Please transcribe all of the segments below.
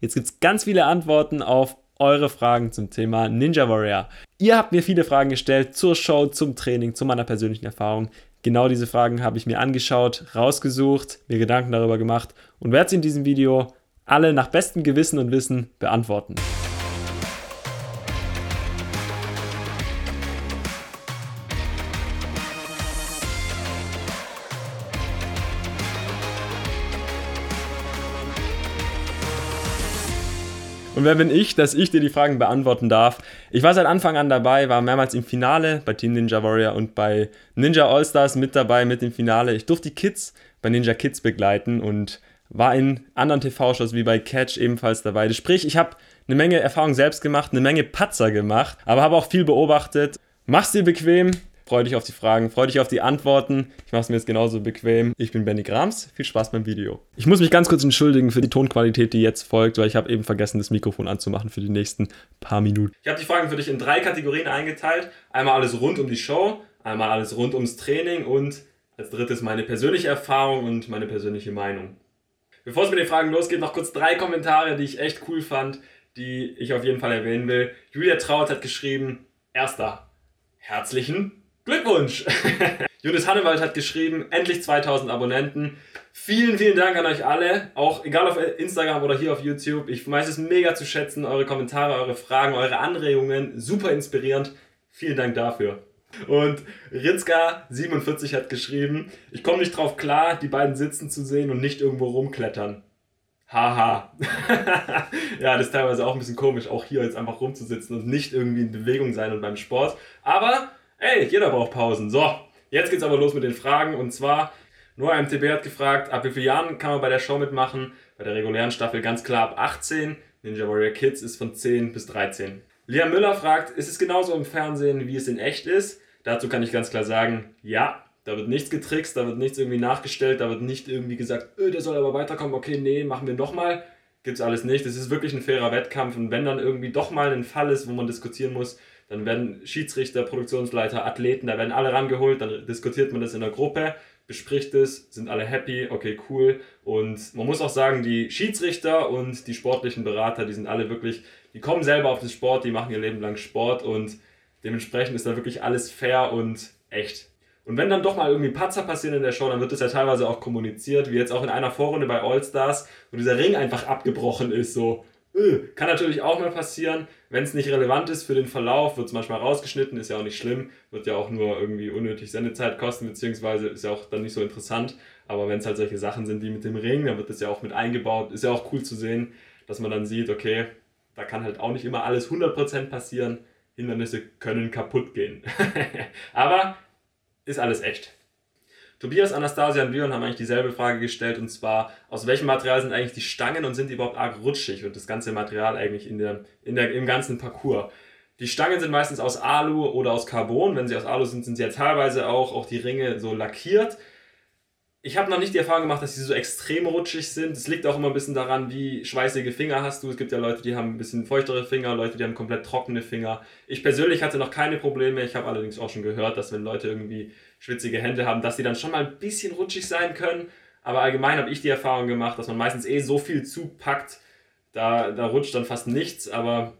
Jetzt gibt es ganz viele Antworten auf eure Fragen zum Thema Ninja Warrior. Ihr habt mir viele Fragen gestellt zur Show, zum Training, zu meiner persönlichen Erfahrung. Genau diese Fragen habe ich mir angeschaut, rausgesucht, mir Gedanken darüber gemacht und werde sie in diesem Video alle nach bestem Gewissen und Wissen beantworten. Und wer bin ich, dass ich dir die Fragen beantworten darf? Ich war seit Anfang an dabei, war mehrmals im Finale bei Team Ninja Warrior und bei Ninja All-Stars mit dabei mit dem Finale. Ich durfte die Kids bei Ninja Kids begleiten und war in anderen TV-Shows wie bei Catch ebenfalls dabei. Sprich, ich habe eine Menge Erfahrung selbst gemacht, eine Menge Patzer gemacht, aber habe auch viel beobachtet. Mach's dir bequem, Freu dich auf die Fragen, freu dich auf die Antworten. Ich mache es mir jetzt genauso bequem. Ich bin Benny Grams. Viel Spaß beim Video. Ich muss mich ganz kurz entschuldigen für die Tonqualität, die jetzt folgt, weil ich habe eben vergessen, das Mikrofon anzumachen für die nächsten paar Minuten. Ich habe die Fragen für dich in drei Kategorien eingeteilt. Einmal alles rund um die Show, einmal alles rund ums Training und als drittes meine persönliche Erfahrung und meine persönliche Meinung. Bevor es mit den Fragen losgeht, noch kurz drei Kommentare, die ich echt cool fand, die ich auf jeden Fall erwähnen will. Julia Traut hat geschrieben, erster, herzlichen Glückwunsch! Judith Hannewald hat geschrieben, endlich 2000 Abonnenten. Vielen, vielen Dank an euch alle. Auch egal auf Instagram oder hier auf YouTube. Ich weiß es mega zu schätzen. Eure Kommentare, eure Fragen, eure Anregungen. Super inspirierend. Vielen Dank dafür. Und Ritzka47 hat geschrieben, ich komme nicht drauf klar, die beiden sitzen zu sehen und nicht irgendwo rumklettern. Haha. ja, das ist teilweise auch ein bisschen komisch, auch hier jetzt einfach rumzusitzen und nicht irgendwie in Bewegung sein und beim Sport. Aber Ey, jeder braucht Pausen. So, jetzt geht's aber los mit den Fragen. Und zwar, Noah MTB hat gefragt, ab wie vielen Jahren kann man bei der Show mitmachen? Bei der regulären Staffel ganz klar ab 18. Ninja Warrior Kids ist von 10 bis 13. Liam Müller fragt, ist es genauso im Fernsehen, wie es in echt ist? Dazu kann ich ganz klar sagen, ja, da wird nichts getrickst, da wird nichts irgendwie nachgestellt, da wird nicht irgendwie gesagt, öh, der soll aber weiterkommen, okay, nee, machen wir nochmal. Gibt's alles nicht. Es ist wirklich ein fairer Wettkampf und wenn dann irgendwie doch mal ein Fall ist, wo man diskutieren muss, dann werden Schiedsrichter, Produktionsleiter, Athleten, da werden alle rangeholt, dann diskutiert man das in der Gruppe, bespricht es, sind alle happy, okay, cool. Und man muss auch sagen, die Schiedsrichter und die sportlichen Berater, die sind alle wirklich, die kommen selber auf den Sport, die machen ihr Leben lang Sport und dementsprechend ist da wirklich alles fair und echt. Und wenn dann doch mal irgendwie Patzer passieren in der Show, dann wird das ja teilweise auch kommuniziert, wie jetzt auch in einer Vorrunde bei All Stars, wo dieser Ring einfach abgebrochen ist, so kann natürlich auch mal passieren. Wenn es nicht relevant ist für den Verlauf, wird es manchmal rausgeschnitten, ist ja auch nicht schlimm, wird ja auch nur irgendwie unnötig Sendezeit kosten, beziehungsweise ist ja auch dann nicht so interessant. Aber wenn es halt solche Sachen sind wie mit dem Ring, dann wird das ja auch mit eingebaut. Ist ja auch cool zu sehen, dass man dann sieht, okay, da kann halt auch nicht immer alles 100% passieren. Hindernisse können kaputt gehen. Aber ist alles echt. Tobias, Anastasia und Leon haben eigentlich dieselbe Frage gestellt und zwar, aus welchem Material sind eigentlich die Stangen und sind die überhaupt arg rutschig und das ganze Material eigentlich in der, in der, im ganzen Parcours? Die Stangen sind meistens aus Alu oder aus Carbon. Wenn sie aus Alu sind, sind sie ja teilweise auch, auch die Ringe so lackiert. Ich habe noch nicht die Erfahrung gemacht, dass sie so extrem rutschig sind. Es liegt auch immer ein bisschen daran, wie schweißige Finger hast du. Es gibt ja Leute, die haben ein bisschen feuchtere Finger, Leute, die haben komplett trockene Finger. Ich persönlich hatte noch keine Probleme. Ich habe allerdings auch schon gehört, dass wenn Leute irgendwie schwitzige Hände haben, dass die dann schon mal ein bisschen rutschig sein können. Aber allgemein habe ich die Erfahrung gemacht, dass man meistens eh so viel zupackt, da, da rutscht dann fast nichts, aber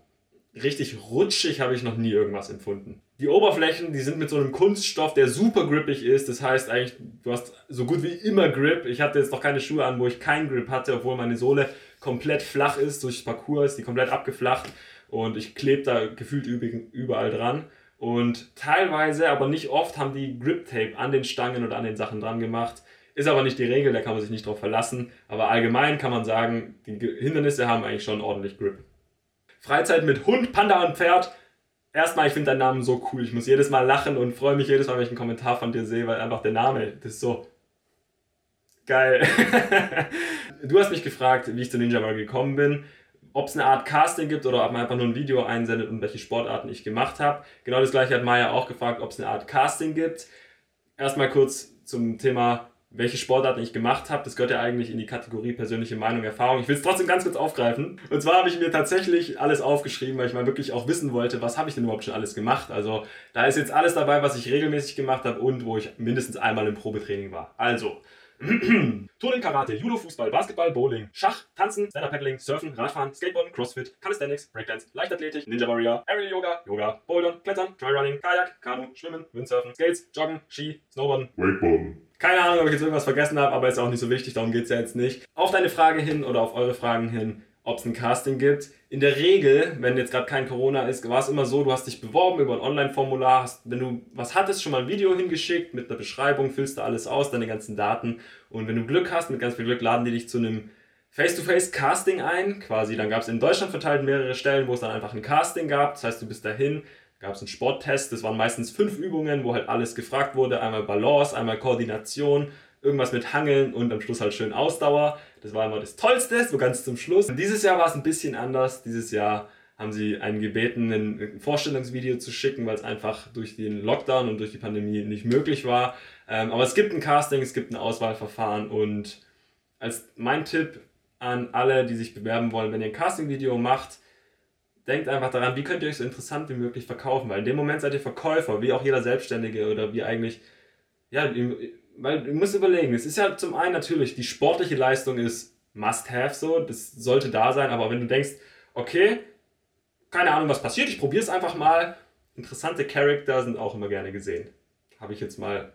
richtig rutschig habe ich noch nie irgendwas empfunden. Die Oberflächen, die sind mit so einem Kunststoff, der super grippig ist. Das heißt eigentlich, du hast so gut wie immer Grip. Ich hatte jetzt noch keine Schuhe an, wo ich keinen Grip hatte, obwohl meine Sohle komplett flach ist. Durch Parcours ist die komplett abgeflacht und ich klebe da gefühlt überall dran. Und teilweise, aber nicht oft, haben die Grip Tape an den Stangen oder an den Sachen dran gemacht. Ist aber nicht die Regel, da kann man sich nicht drauf verlassen. Aber allgemein kann man sagen, die Hindernisse haben eigentlich schon ordentlich Grip. Freizeit mit Hund, Panda und Pferd. Erstmal, ich finde deinen Namen so cool. Ich muss jedes Mal lachen und freue mich jedes Mal, wenn ich einen Kommentar von dir sehe, weil einfach der Name, das ist so geil. du hast mich gefragt, wie ich zu Ninja Warrior gekommen bin ob es eine Art Casting gibt oder ob man einfach nur ein Video einsendet und welche Sportarten ich gemacht habe. Genau das gleiche hat Maya auch gefragt, ob es eine Art Casting gibt. Erstmal kurz zum Thema, welche Sportarten ich gemacht habe. Das gehört ja eigentlich in die Kategorie persönliche Meinung, Erfahrung. Ich will es trotzdem ganz kurz aufgreifen. Und zwar habe ich mir tatsächlich alles aufgeschrieben, weil ich mal wirklich auch wissen wollte, was habe ich denn überhaupt schon alles gemacht. Also da ist jetzt alles dabei, was ich regelmäßig gemacht habe und wo ich mindestens einmal im Probetraining war. Also, Turnen, Karate, Judo, Fußball, Basketball, Bowling, Schach, Tanzen, Stand-Up-Paddling, Surfen, Radfahren, Skateboarden, Crossfit, Calisthenics, Breakdance, Leichtathletik, Ninja Warrior, Aerial Yoga, Yoga, Bouldern, Klettern, Tryrunning, Kajak, Kanu, Schwimmen, Windsurfen, Skates, Joggen, Ski, Snowboarden, Wakeboarden. Keine Ahnung, ob ich jetzt irgendwas vergessen habe, aber ist auch nicht so wichtig, darum geht es ja jetzt nicht. Auf deine Frage hin oder auf eure Fragen hin, ob es ein Casting gibt. In der Regel, wenn jetzt gerade kein Corona ist, war es immer so, du hast dich beworben über ein Online-Formular, wenn du was hattest, schon mal ein Video hingeschickt mit einer Beschreibung, füllst du alles aus, deine ganzen Daten und wenn du Glück hast, mit ganz viel Glück laden die dich zu einem Face-to-Face-Casting ein, quasi. Dann gab es in Deutschland verteilt mehrere Stellen, wo es dann einfach ein Casting gab. Das heißt, du bist dahin, gab es einen Sporttest. Das waren meistens fünf Übungen, wo halt alles gefragt wurde: einmal Balance, einmal Koordination, irgendwas mit Hangeln und am Schluss halt schön Ausdauer. Das war immer das Tollste, so ganz zum Schluss. Und dieses Jahr war es ein bisschen anders. Dieses Jahr haben sie einen gebeten, ein Vorstellungsvideo zu schicken, weil es einfach durch den Lockdown und durch die Pandemie nicht möglich war. Ähm, aber es gibt ein Casting, es gibt ein Auswahlverfahren und als mein Tipp an alle, die sich bewerben wollen, wenn ihr ein Casting-Video macht, denkt einfach daran, wie könnt ihr euch so interessant wie möglich verkaufen, weil in dem Moment seid ihr Verkäufer, wie auch jeder Selbstständige oder wie eigentlich, ja, weil ihr müsst überlegen, es ist ja zum einen natürlich, die sportliche Leistung ist must-have so, das sollte da sein, aber wenn du denkst, okay, keine Ahnung, was passiert, ich probiere es einfach mal, interessante Charakter sind auch immer gerne gesehen. Habe ich jetzt mal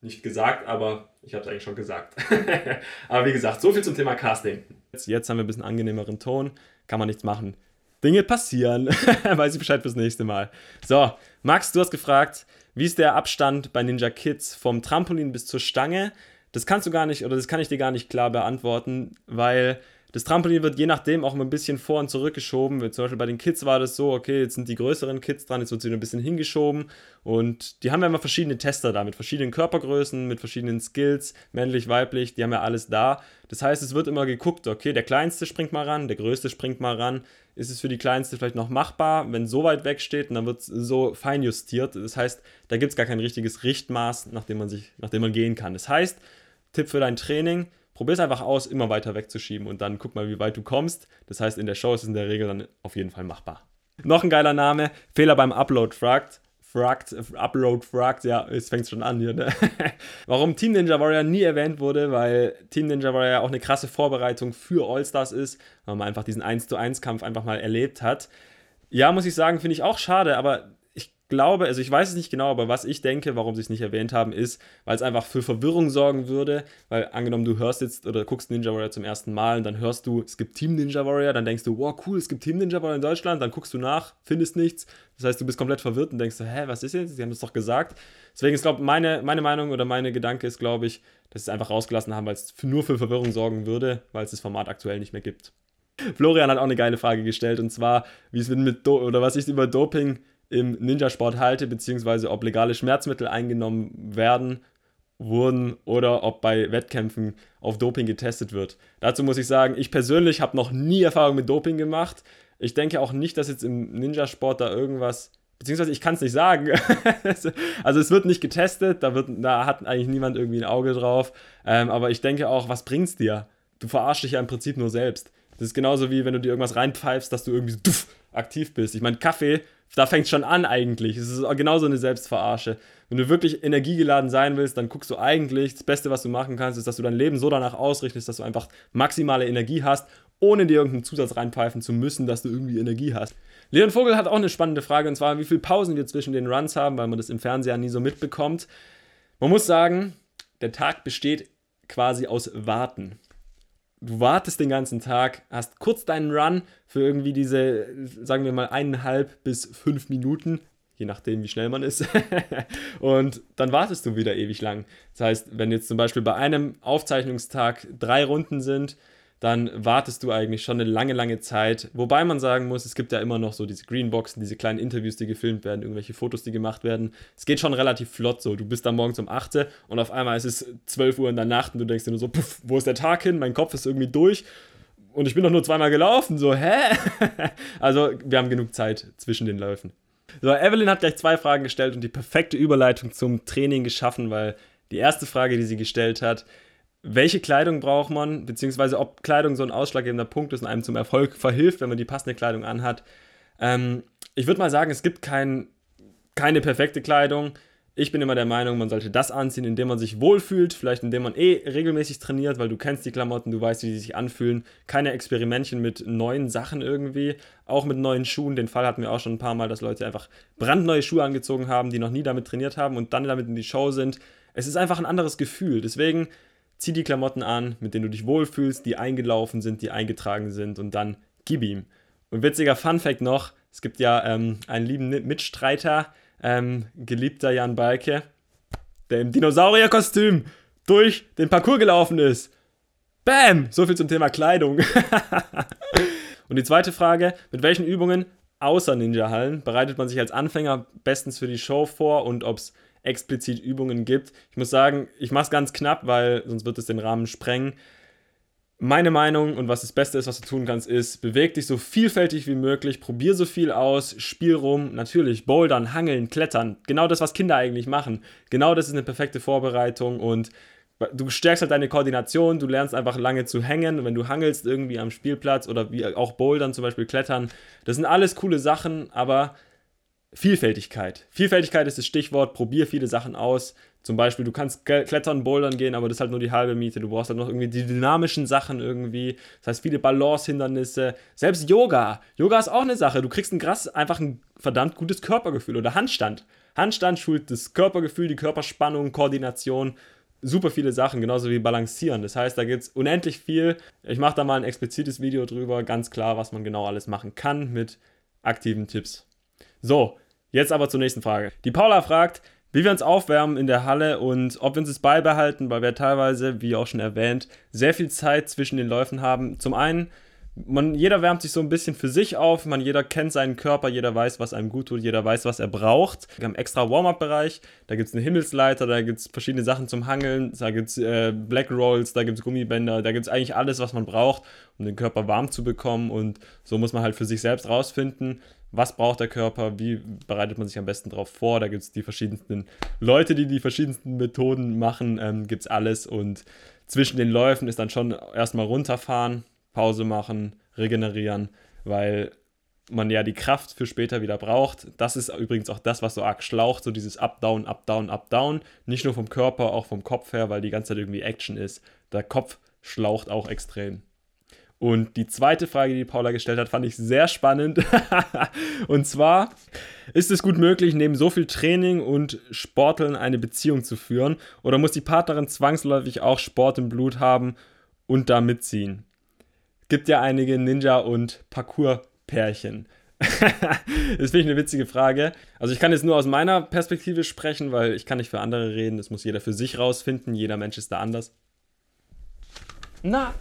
nicht gesagt, aber ich habe es eigentlich schon gesagt. aber wie gesagt, so viel zum Thema Casting. Jetzt haben wir ein bisschen angenehmeren Ton, kann man nichts machen. Dinge passieren. Weiß ich Bescheid fürs nächste Mal. So, Max, du hast gefragt, wie ist der Abstand bei Ninja Kids vom Trampolin bis zur Stange? Das kannst du gar nicht, oder das kann ich dir gar nicht klar beantworten, weil das Trampolin wird je nachdem auch immer ein bisschen vor und zurück geschoben. Zum Beispiel bei den Kids war das so, okay, jetzt sind die größeren Kids dran, jetzt wird sie ein bisschen hingeschoben. Und die haben ja immer verschiedene Tester da, mit verschiedenen Körpergrößen, mit verschiedenen Skills, männlich, weiblich, die haben ja alles da. Das heißt, es wird immer geguckt, okay, der Kleinste springt mal ran, der Größte springt mal ran. Ist es für die Kleinste vielleicht noch machbar, wenn so weit weg steht und dann wird es so fein justiert. Das heißt, da gibt es gar kein richtiges Richtmaß, nach dem man, sich, nach dem man gehen kann. Das heißt, Tipp für dein Training, probier es einfach aus, immer weiter wegzuschieben und dann guck mal, wie weit du kommst. Das heißt, in der Show ist es in der Regel dann auf jeden Fall machbar. Noch ein geiler Name, Fehler beim Upload fragt. Fragt, Upload fragt, ja, es fängt schon an hier, ne? Warum Team Ninja Warrior nie erwähnt wurde, weil Team Ninja Warrior auch eine krasse Vorbereitung für All-Stars ist, weil man einfach diesen 1 zu 1 Kampf einfach mal erlebt hat. Ja, muss ich sagen, finde ich auch schade, aber glaube, also ich weiß es nicht genau, aber was ich denke, warum sie es nicht erwähnt haben, ist, weil es einfach für Verwirrung sorgen würde, weil angenommen, du hörst jetzt oder guckst Ninja Warrior zum ersten Mal und dann hörst du, es gibt Team Ninja Warrior, dann denkst du, wow, cool, es gibt Team Ninja Warrior in Deutschland, dann guckst du nach, findest nichts. Das heißt, du bist komplett verwirrt und denkst, hä, was ist jetzt? Sie haben das doch gesagt. Deswegen ist, glaube meine, meine Meinung oder meine Gedanke ist, glaube ich, dass sie es einfach rausgelassen haben, weil es nur für Verwirrung sorgen würde, weil es das Format aktuell nicht mehr gibt. Florian hat auch eine geile Frage gestellt und zwar, wie es mit Do oder was ich über Doping im Ninja-Sport halte, beziehungsweise ob legale Schmerzmittel eingenommen werden, wurden oder ob bei Wettkämpfen auf Doping getestet wird. Dazu muss ich sagen, ich persönlich habe noch nie Erfahrung mit Doping gemacht. Ich denke auch nicht, dass jetzt im Ninja-Sport da irgendwas, beziehungsweise ich kann es nicht sagen. also es wird nicht getestet, da, wird, da hat eigentlich niemand irgendwie ein Auge drauf. Ähm, aber ich denke auch, was bringt's dir? Du verarschst dich ja im Prinzip nur selbst. Das ist genauso wie wenn du dir irgendwas reinpfeifst, dass du irgendwie so duff, aktiv bist. Ich meine, Kaffee da fängt es schon an eigentlich. Es ist genauso eine Selbstverarsche. Wenn du wirklich energiegeladen sein willst, dann guckst du eigentlich, das Beste, was du machen kannst, ist, dass du dein Leben so danach ausrichtest, dass du einfach maximale Energie hast, ohne dir irgendeinen Zusatz reinpfeifen zu müssen, dass du irgendwie Energie hast. Leon Vogel hat auch eine spannende Frage, und zwar, wie viele Pausen wir zwischen den Runs haben, weil man das im Fernseher nie so mitbekommt. Man muss sagen, der Tag besteht quasi aus Warten du wartest den ganzen Tag, hast kurz deinen Run für irgendwie diese, sagen wir mal, eineinhalb bis fünf Minuten, je nachdem, wie schnell man ist. und dann wartest du wieder ewig lang. Das heißt, wenn jetzt zum Beispiel bei einem Aufzeichnungstag drei Runden sind, dann wartest du eigentlich schon eine lange, lange Zeit. Wobei man sagen muss, es gibt ja immer noch so diese Greenboxen, diese kleinen Interviews, die gefilmt werden, irgendwelche Fotos, die gemacht werden. Es geht schon relativ flott so. Du bist da morgens um 8 und auf einmal ist es 12 Uhr in der Nacht und du denkst dir nur so, puff, wo ist der Tag hin? Mein Kopf ist irgendwie durch und ich bin doch nur zweimal gelaufen. So, hä? also, wir haben genug Zeit zwischen den Läufen. So, Evelyn hat gleich zwei Fragen gestellt und die perfekte Überleitung zum Training geschaffen, weil die erste Frage, die sie gestellt hat, welche Kleidung braucht man, beziehungsweise ob Kleidung so ein ausschlaggebender Punkt ist und einem zum Erfolg verhilft, wenn man die passende Kleidung anhat. Ähm, ich würde mal sagen, es gibt kein, keine perfekte Kleidung. Ich bin immer der Meinung, man sollte das anziehen, indem man sich wohlfühlt, vielleicht indem man eh regelmäßig trainiert, weil du kennst die Klamotten, du weißt, wie sie sich anfühlen. Keine Experimentchen mit neuen Sachen irgendwie, auch mit neuen Schuhen. Den Fall hatten wir auch schon ein paar Mal, dass Leute einfach brandneue Schuhe angezogen haben, die noch nie damit trainiert haben und dann damit in die Show sind. Es ist einfach ein anderes Gefühl. Deswegen zieh die Klamotten an, mit denen du dich wohlfühlst, die eingelaufen sind, die eingetragen sind und dann gib ihm. Und witziger Fun Fact noch: Es gibt ja ähm, einen lieben Mitstreiter, ähm, geliebter Jan Balke, der im Dinosaurierkostüm durch den Parcours gelaufen ist. Bam! So viel zum Thema Kleidung. und die zweite Frage: Mit welchen Übungen außer Ninja-Hallen bereitet man sich als Anfänger bestens für die Show vor und ob es explizit Übungen gibt? Ich muss sagen, ich mache es ganz knapp, weil sonst wird es den Rahmen sprengen. Meine Meinung und was das Beste ist, was du tun kannst, ist, beweg dich so vielfältig wie möglich, probier so viel aus, spiel rum, natürlich, bouldern, hangeln, klettern, genau das, was Kinder eigentlich machen. Genau das ist eine perfekte Vorbereitung und du stärkst halt deine Koordination, du lernst einfach lange zu hängen, wenn du hangelst irgendwie am Spielplatz oder wie auch bouldern, zum Beispiel klettern. Das sind alles coole Sachen, aber Vielfältigkeit. Vielfältigkeit ist das Stichwort, probier viele Sachen aus. Zum Beispiel, du kannst klettern, bouldern gehen, aber das ist halt nur die halbe Miete. Du brauchst halt noch irgendwie die dynamischen Sachen irgendwie. Das heißt, viele Balance-Hindernisse. Selbst Yoga. Yoga ist auch eine Sache. Du kriegst ein krass, einfach ein verdammt gutes Körpergefühl. Oder Handstand. Handstand schult das Körpergefühl, die Körperspannung, Koordination. Super viele Sachen, genauso wie Balancieren. Das heißt, da gibt es unendlich viel. Ich mache da mal ein explizites Video drüber, ganz klar, was man genau alles machen kann mit aktiven Tipps. So, jetzt aber zur nächsten Frage. Die Paula fragt, wie wir uns aufwärmen in der Halle und ob wir uns das beibehalten, weil wir teilweise, wie auch schon erwähnt, sehr viel Zeit zwischen den Läufen haben. Zum einen, man, jeder wärmt sich so ein bisschen für sich auf, man, jeder kennt seinen Körper, jeder weiß, was einem gut tut, jeder weiß, was er braucht. Wir haben extra Warm-Up-Bereich, da gibt es eine Himmelsleiter, da gibt es verschiedene Sachen zum Hangeln, da gibt es äh, Black Rolls, da gibt es Gummibänder, da gibt es eigentlich alles, was man braucht, um den Körper warm zu bekommen und so muss man halt für sich selbst rausfinden, was braucht der Körper, wie bereitet man sich am besten darauf vor. Da gibt es die verschiedensten Leute, die die verschiedensten Methoden machen, ähm, gibt es alles. Und zwischen den Läufen ist dann schon erstmal runterfahren, Pause machen, regenerieren, weil man ja die Kraft für später wieder braucht. Das ist übrigens auch das, was so arg schlaucht, so dieses Up-Down, Up-Down, Up-Down. Nicht nur vom Körper, auch vom Kopf her, weil die ganze Zeit irgendwie Action ist. Der Kopf schlaucht auch extrem. Und die zweite Frage, die Paula gestellt hat, fand ich sehr spannend. und zwar, ist es gut möglich, neben so viel Training und Sporteln eine Beziehung zu führen? Oder muss die Partnerin zwangsläufig auch Sport im Blut haben und da mitziehen? Gibt ja einige Ninja- und Parcours-Pärchen. das finde ich eine witzige Frage. Also ich kann jetzt nur aus meiner Perspektive sprechen, weil ich kann nicht für andere reden. Das muss jeder für sich rausfinden. Jeder Mensch ist da anders. Na,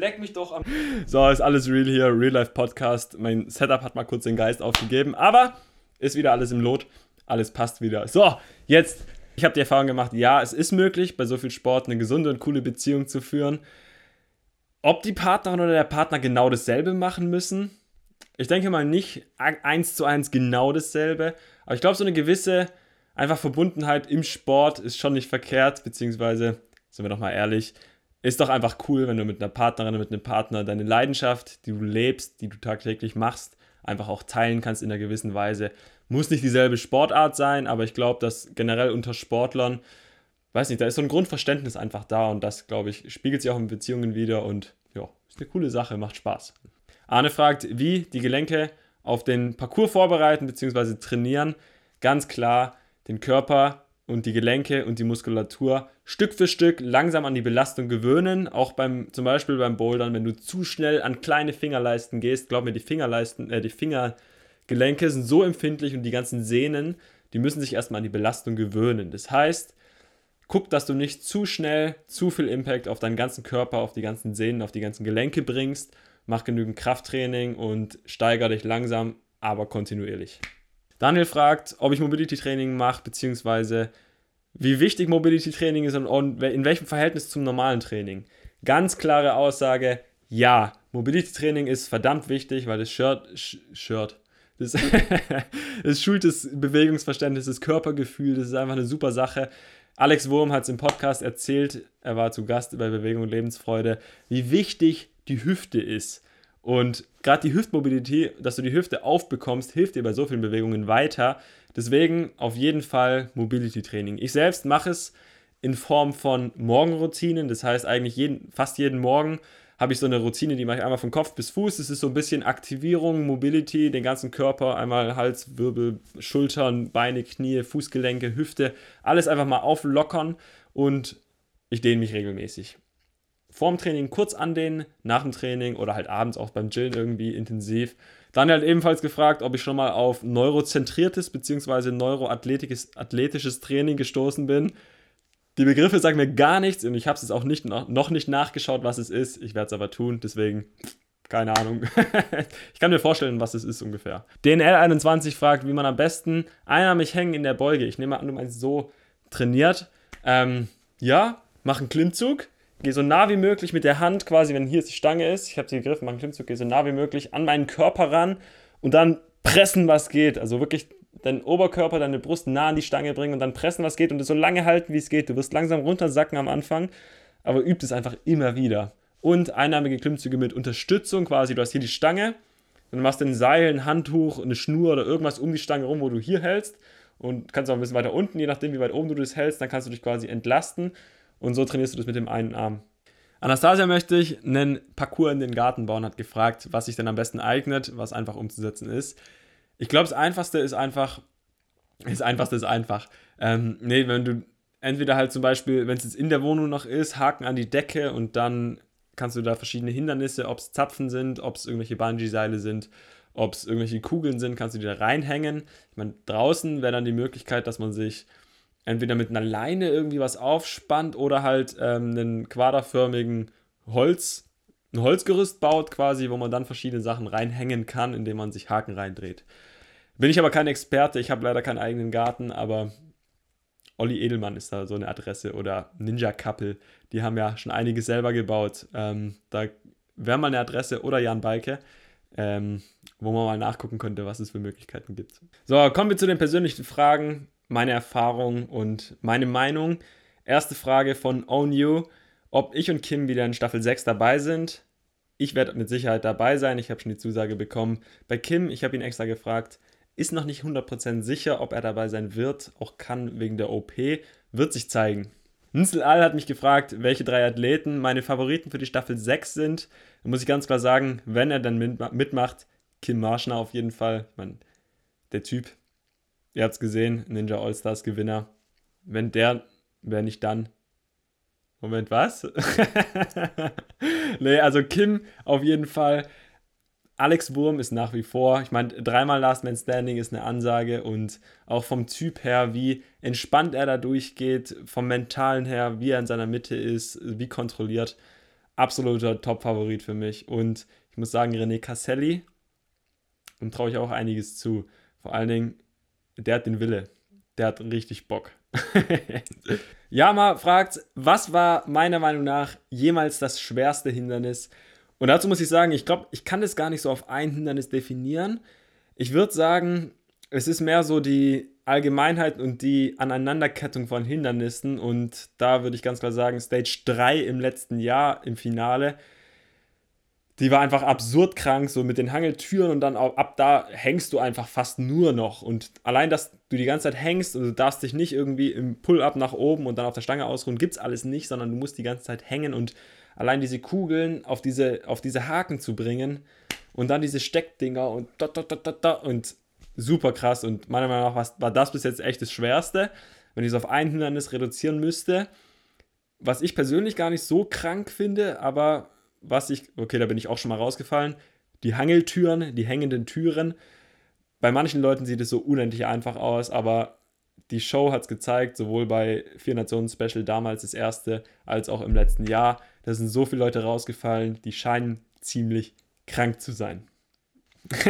leck mich doch am. So, ist alles real hier, Real Life Podcast. Mein Setup hat mal kurz den Geist aufgegeben, aber ist wieder alles im Lot. Alles passt wieder. So, jetzt, ich habe die Erfahrung gemacht, ja, es ist möglich, bei so viel Sport eine gesunde und coole Beziehung zu führen. Ob die Partnerin oder der Partner genau dasselbe machen müssen, ich denke mal nicht eins zu eins genau dasselbe, aber ich glaube, so eine gewisse einfach Verbundenheit im Sport ist schon nicht verkehrt, beziehungsweise, sind wir doch mal ehrlich, ist doch einfach cool, wenn du mit einer Partnerin, mit einem Partner deine Leidenschaft, die du lebst, die du tagtäglich machst, einfach auch teilen kannst in einer gewissen Weise. Muss nicht dieselbe Sportart sein, aber ich glaube, dass generell unter Sportlern, weiß nicht, da ist so ein Grundverständnis einfach da und das, glaube ich, spiegelt sich auch in Beziehungen wieder und ja, ist eine coole Sache, macht Spaß. Arne fragt, wie die Gelenke auf den Parcours vorbereiten bzw. trainieren. Ganz klar, den Körper und die Gelenke und die Muskulatur Stück für Stück langsam an die Belastung gewöhnen. Auch beim, zum Beispiel beim Bouldern, wenn du zu schnell an kleine Fingerleisten gehst, glaub mir, die Fingerleisten, äh, die Fingergelenke sind so empfindlich und die ganzen Sehnen, die müssen sich erstmal an die Belastung gewöhnen. Das heißt, guck, dass du nicht zu schnell zu viel Impact auf deinen ganzen Körper, auf die ganzen Sehnen, auf die ganzen Gelenke bringst. Mach genügend Krafttraining und steigere dich langsam, aber kontinuierlich. Daniel fragt, ob ich Mobility Training mache, beziehungsweise wie wichtig Mobility Training ist und in welchem Verhältnis zum normalen Training. Ganz klare Aussage, ja, Mobility Training ist verdammt wichtig, weil das Shirt, Shirt, das, das schult das Bewegungsverständnis, das Körpergefühl, das ist einfach eine super Sache. Alex Wurm hat es im Podcast erzählt, er war zu Gast bei Bewegung und Lebensfreude, wie wichtig die Hüfte ist. Und gerade die Hüftmobilität, dass du die Hüfte aufbekommst, hilft dir bei so vielen Bewegungen weiter. Deswegen auf jeden Fall Mobility Training. Ich selbst mache es in Form von Morgenroutinen. Das heißt, eigentlich jeden, fast jeden Morgen habe ich so eine Routine, die mache ich einmal von Kopf bis Fuß. Das ist so ein bisschen Aktivierung, Mobility, den ganzen Körper, einmal Hals, Wirbel, Schultern, Beine, Knie, Fußgelenke, Hüfte, alles einfach mal auflockern und ich dehne mich regelmäßig. Vorm Training kurz andehnen, nach dem Training oder halt abends auch beim Chillen irgendwie intensiv. Dann hat ebenfalls gefragt, ob ich schon mal auf neurozentriertes bzw. neuroathletisches Training gestoßen bin. Die Begriffe sagen mir gar nichts und ich habe es auch nicht, noch nicht nachgeschaut, was es ist. Ich werde es aber tun, deswegen keine Ahnung. ich kann mir vorstellen, was es ist ungefähr. DNL21 fragt, wie man am besten einarmig hängen in der Beuge. Ich nehme an, du meinst so trainiert. Ähm, ja, mach einen Klimmzug. Geh so nah wie möglich mit der Hand, quasi, wenn hier die Stange ist, ich habe sie gegriffen, mach einen Klimmzug, geh so nah wie möglich an meinen Körper ran und dann pressen, was geht. Also wirklich deinen Oberkörper, deine Brust nah an die Stange bringen und dann pressen, was geht und es so lange halten, wie es geht. Du wirst langsam runtersacken am Anfang, aber übt es einfach immer wieder. Und einnahmige Klimmzüge mit Unterstützung quasi. Du hast hier die Stange, dann machst du ein Seil, ein Handtuch, eine Schnur oder irgendwas um die Stange rum, wo du hier hältst und kannst auch ein bisschen weiter unten, je nachdem, wie weit oben du das hältst, dann kannst du dich quasi entlasten und so trainierst du das mit dem einen Arm. Anastasia möchte ich einen Parcours in den Garten bauen, hat gefragt, was sich denn am besten eignet, was einfach umzusetzen ist. Ich glaube, das Einfachste ist einfach, das Einfachste ist einfach. Ähm, nee, wenn du entweder halt zum Beispiel, wenn es jetzt in der Wohnung noch ist, Haken an die Decke und dann kannst du da verschiedene Hindernisse, ob es Zapfen sind, ob es irgendwelche Bungee-Seile sind, ob es irgendwelche Kugeln sind, kannst du die da reinhängen. Ich meine, draußen wäre dann die Möglichkeit, dass man sich entweder mit einer Leine irgendwie was aufspannt oder halt ähm, einen quaderförmigen Holz, ein Holzgerüst baut quasi, wo man dann verschiedene Sachen reinhängen kann, indem man sich Haken reindreht. Bin ich aber kein Experte, ich habe leider keinen eigenen Garten, aber Olli Edelmann ist da so eine Adresse oder Ninja Couple, die haben ja schon einiges selber gebaut. Ähm, da wäre mal eine Adresse oder Jan Balke, ähm, wo man mal nachgucken könnte, was es für Möglichkeiten gibt. So, kommen wir zu den persönlichen Fragen, meine Erfahrung und meine Meinung. Erste Frage von Own You, ob ich und Kim wieder in Staffel 6 dabei sind. Ich werde mit Sicherheit dabei sein, ich habe schon die Zusage bekommen. Bei Kim, ich habe ihn extra gefragt, ist noch nicht 100% sicher, ob er dabei sein wird, auch kann wegen der OP, wird sich zeigen. Ninsel Al hat mich gefragt, welche drei Athleten meine Favoriten für die Staffel 6 sind. Da muss ich ganz klar sagen, wenn er dann mitmacht, Kim Marschner auf jeden Fall. Meine, der Typ, ihr habt es gesehen, Ninja All-Stars Gewinner. Wenn der, wer nicht dann. Moment, was? nee, also Kim auf jeden Fall. Alex Wurm ist nach wie vor, ich meine, dreimal Last Man Standing ist eine Ansage und auch vom Typ her, wie entspannt er da durchgeht, vom Mentalen her, wie er in seiner Mitte ist, wie kontrolliert, absoluter Top-Favorit für mich. Und ich muss sagen, René Casselli, dem traue ich auch einiges zu. Vor allen Dingen, der hat den Wille, der hat richtig Bock. Yama fragt, was war meiner Meinung nach jemals das schwerste Hindernis, und dazu muss ich sagen, ich glaube, ich kann das gar nicht so auf ein Hindernis definieren. Ich würde sagen, es ist mehr so die Allgemeinheit und die Aneinanderkettung von Hindernissen. Und da würde ich ganz klar sagen, Stage 3 im letzten Jahr im Finale, die war einfach absurd krank, so mit den Hangeltüren und dann auch, ab da hängst du einfach fast nur noch. Und allein, dass du die ganze Zeit hängst und du darfst dich nicht irgendwie im Pull-up nach oben und dann auf der Stange ausruhen, gibt es alles nicht, sondern du musst die ganze Zeit hängen und allein diese Kugeln auf diese, auf diese Haken zu bringen und dann diese Steckdinger und da, da, da, da, da und super krass. Und meiner Meinung nach war das bis jetzt echt das Schwerste, wenn ich es auf ein Hindernis reduzieren müsste. Was ich persönlich gar nicht so krank finde, aber was ich, okay, da bin ich auch schon mal rausgefallen, die Hangeltüren, die hängenden Türen. Bei manchen Leuten sieht es so unendlich einfach aus, aber die Show hat es gezeigt, sowohl bei Vier Nationen Special damals das erste, als auch im letzten Jahr. Da sind so viele Leute rausgefallen, die scheinen ziemlich krank zu sein.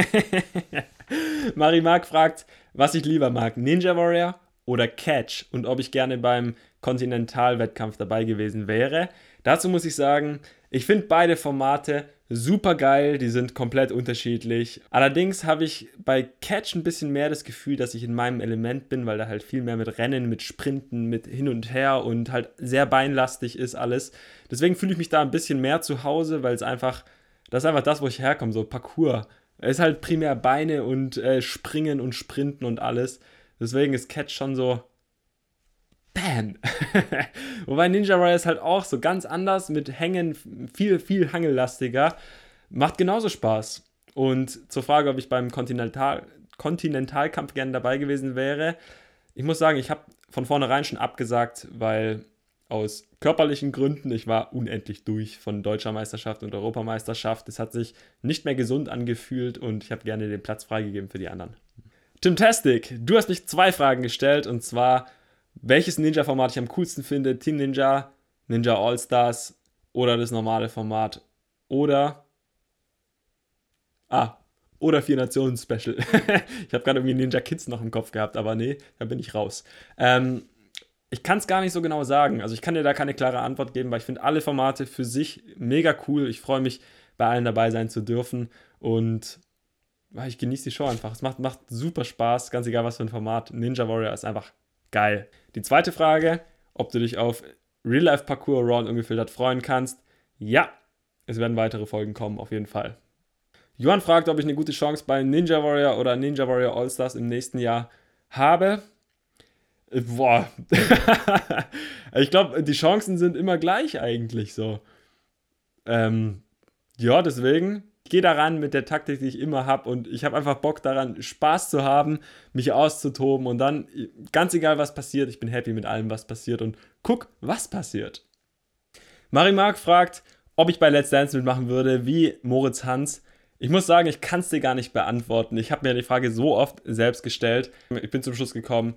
Marie Mark fragt, was ich lieber mag, Ninja Warrior oder Catch und ob ich gerne beim Kontinentalwettkampf dabei gewesen wäre. Dazu muss ich sagen, ich finde beide Formate super geil, die sind komplett unterschiedlich. Allerdings habe ich bei Catch ein bisschen mehr das Gefühl, dass ich in meinem Element bin, weil da halt viel mehr mit Rennen, mit Sprinten, mit hin und her und halt sehr beinlastig ist alles. Deswegen fühle ich mich da ein bisschen mehr zu Hause, weil es einfach Das ist einfach das, wo ich herkomme, so Parkour. Es ist halt primär Beine und äh, Springen und Sprinten und alles. Deswegen ist Catch schon so. Bam! Wobei Ninja Warrior ist halt auch so ganz anders mit Hängen, viel, viel hangellastiger. Macht genauso Spaß. Und zur Frage, ob ich beim Kontinental, Kontinentalkampf gerne dabei gewesen wäre, ich muss sagen, ich habe von vornherein schon abgesagt, weil aus körperlichen Gründen, ich war unendlich durch von deutscher Meisterschaft und Europameisterschaft. Es hat sich nicht mehr gesund angefühlt und ich habe gerne den Platz freigegeben für die anderen. Tim Tastic, du hast mich zwei Fragen gestellt und zwar, welches Ninja-Format ich am coolsten finde: Team Ninja, Ninja All-Stars oder das normale Format oder. Ah, oder Vier Nationen Special. ich habe gerade irgendwie Ninja Kids noch im Kopf gehabt, aber nee, da bin ich raus. Ähm, ich kann es gar nicht so genau sagen. Also ich kann dir da keine klare Antwort geben, weil ich finde alle Formate für sich mega cool. Ich freue mich, bei allen dabei sein zu dürfen und ich genieße die Show einfach. Es macht, macht super Spaß, ganz egal was für ein Format. Ninja Warrior ist einfach geil. Die zweite Frage, ob du dich auf Real-Life-Parcours Round ungefiltert freuen kannst. Ja, es werden weitere Folgen kommen, auf jeden Fall. Johann fragt, ob ich eine gute Chance bei Ninja Warrior oder Ninja Warrior All-Stars im nächsten Jahr habe. Boah. ich glaube, die Chancen sind immer gleich eigentlich so. Ähm, ja, deswegen gehe daran mit der Taktik, die ich immer habe und ich habe einfach Bock daran, Spaß zu haben, mich auszutoben und dann, ganz egal was passiert, ich bin happy mit allem, was passiert und guck, was passiert. Marimark fragt, ob ich bei Let's Dance mitmachen würde, wie Moritz Hans. Ich muss sagen, ich kann es dir gar nicht beantworten. Ich habe mir die Frage so oft selbst gestellt. Ich bin zum Schluss gekommen,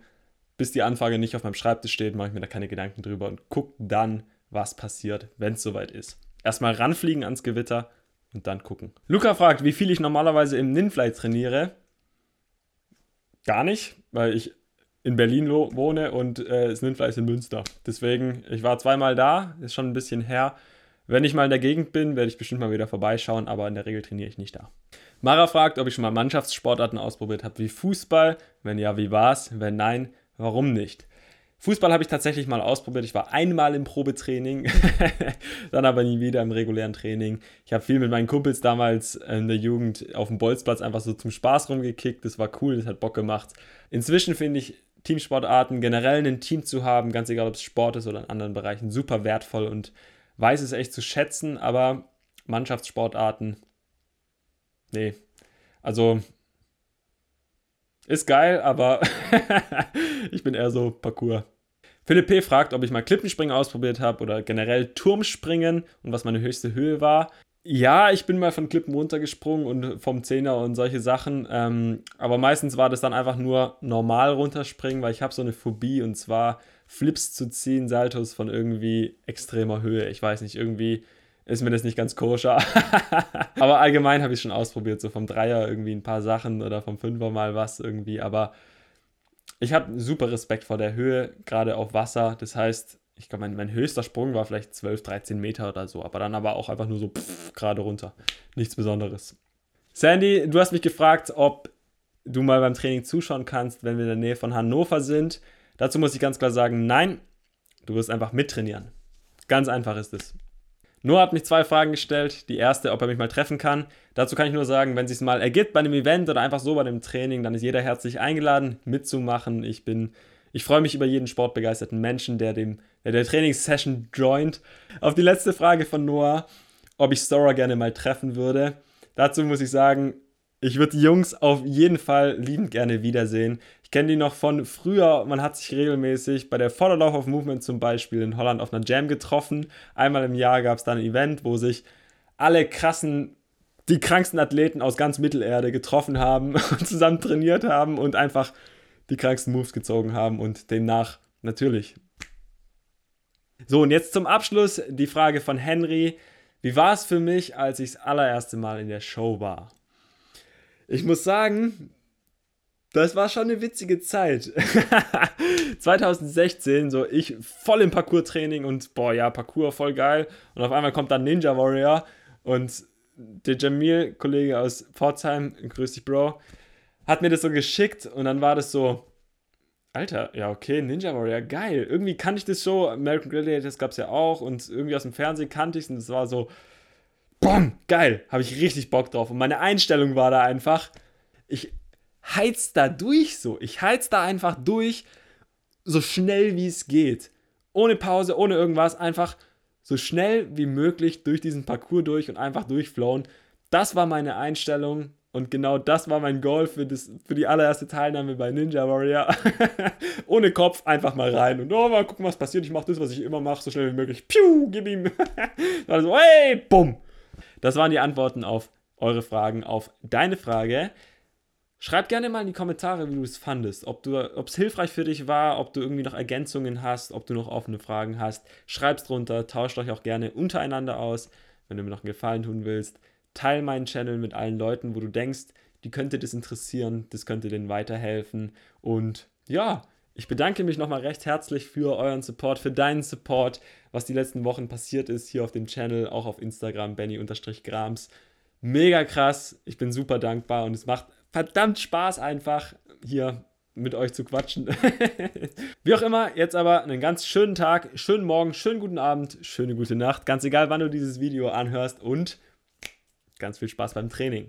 bis die Anfrage nicht auf meinem Schreibtisch steht, mache ich mir da keine Gedanken drüber und gucke dann, was passiert, wenn es soweit ist. Erstmal ranfliegen ans Gewitter und dann gucken. Luca fragt, wie viel ich normalerweise im Ninfly trainiere. Gar nicht, weil ich in Berlin wohne und äh, das Ninfly ist in Münster. Deswegen, ich war zweimal da, ist schon ein bisschen her. Wenn ich mal in der Gegend bin, werde ich bestimmt mal wieder vorbeischauen, aber in der Regel trainiere ich nicht da. Mara fragt, ob ich schon mal Mannschaftssportarten ausprobiert habe wie Fußball. Wenn ja, wie war's? Wenn nein, Warum nicht? Fußball habe ich tatsächlich mal ausprobiert. Ich war einmal im Probetraining, dann aber nie wieder im regulären Training. Ich habe viel mit meinen Kumpels damals in der Jugend auf dem Bolzplatz einfach so zum Spaß rumgekickt. Das war cool, das hat Bock gemacht. Inzwischen finde ich Teamsportarten, generell ein Team zu haben, ganz egal ob es Sport ist oder in anderen Bereichen, super wertvoll und weiß es echt zu schätzen, aber Mannschaftssportarten, nee. Also ist geil, aber ich bin eher so Parcours. Philipp P. fragt, ob ich mal Klippenspringen ausprobiert habe oder generell Turmspringen und was meine höchste Höhe war. Ja, ich bin mal von Klippen runtergesprungen und vom Zehner und solche Sachen. Ähm, aber meistens war das dann einfach nur normal runterspringen, weil ich habe so eine Phobie und zwar Flips zu ziehen, Saltos von irgendwie extremer Höhe. Ich weiß nicht, irgendwie ist mir das nicht ganz koscher. aber allgemein habe ich schon ausprobiert, so vom Dreier irgendwie ein paar Sachen oder vom Fünfer mal was irgendwie. Aber ich habe super Respekt vor der Höhe, gerade auf Wasser. Das heißt, ich glaube, mein, mein, höchster Sprung war vielleicht 12, 13 Meter oder so, aber dann aber auch einfach nur so gerade runter. Nichts Besonderes. Sandy, du hast mich gefragt, ob du mal beim Training zuschauen kannst, wenn wir in der Nähe von Hannover sind. Dazu muss ich ganz klar sagen, nein, du wirst einfach mittrainieren. Ganz einfach ist es. Noah hat mich zwei Fragen gestellt. Die erste, ob er mich mal treffen kann. Dazu kann ich nur sagen, wenn es sich mal ergibt bei einem Event oder einfach so bei einem Training, dann ist jeder herzlich eingeladen, mitzumachen. Ich bin, ich freue mich über jeden sportbegeisterten Menschen, der dem, der, der Trainingssession joint. Auf die letzte Frage von Noah, ob ich Stora gerne mal treffen würde. Dazu muss ich sagen, ich würde die Jungs auf jeden Fall liebend gerne wiedersehen kenne die noch von früher. Man hat sich regelmäßig bei der Vorderlauf of Movement zum Beispiel in Holland auf einer Jam getroffen. Einmal im Jahr gab es dann ein Event, wo sich alle krassen, die kranksten Athleten aus ganz Mittelerde getroffen haben und zusammen trainiert haben und einfach die kranksten Moves gezogen haben und demnach natürlich. So, und jetzt zum Abschluss die Frage von Henry. Wie war es für mich, als ich das allererste Mal in der Show war? Ich muss sagen, das war schon eine witzige Zeit. 2016, so ich voll im Parcours-Training und boah, ja, Parcours voll geil. Und auf einmal kommt dann Ninja Warrior und der Jamil, Kollege aus Pforzheim, grüß dich, Bro, hat mir das so geschickt und dann war das so, Alter, ja, okay, Ninja Warrior, geil. Irgendwie kannte ich das so, American Gladiators gab es ja auch und irgendwie aus dem Fernsehen kannte ich es und es war so, Boom, geil, habe ich richtig Bock drauf. Und meine Einstellung war da einfach, ich heiz da durch so. Ich heiz da einfach durch, so schnell wie es geht. Ohne Pause, ohne irgendwas, einfach so schnell wie möglich durch diesen Parcours durch und einfach durchflowen. Das war meine Einstellung und genau das war mein Goal für, das, für die allererste Teilnahme bei Ninja Warrior. Ohne Kopf einfach mal rein und oh, mal gucken, was passiert. Ich mache das, was ich immer mache, so schnell wie möglich. Piu, gib ihm. also, hey, bumm. Das waren die Antworten auf eure Fragen, auf deine Frage. Schreib gerne mal in die Kommentare, wie du es fandest. Ob es hilfreich für dich war, ob du irgendwie noch Ergänzungen hast, ob du noch offene Fragen hast. Schreib's drunter, tauscht euch auch gerne untereinander aus, wenn du mir noch einen Gefallen tun willst teil meinen Channel mit allen Leuten, wo du denkst, die könnte das interessieren, das könnte denen weiterhelfen. Und ja, ich bedanke mich nochmal recht herzlich für euren Support, für deinen Support, was die letzten Wochen passiert ist hier auf dem Channel, auch auf Instagram, Benny-Grams. Mega krass, ich bin super dankbar und es macht verdammt Spaß einfach hier mit euch zu quatschen. Wie auch immer, jetzt aber einen ganz schönen Tag, schönen Morgen, schönen guten Abend, schöne gute Nacht, ganz egal wann du dieses Video anhörst und Ganz viel Spaß beim Training.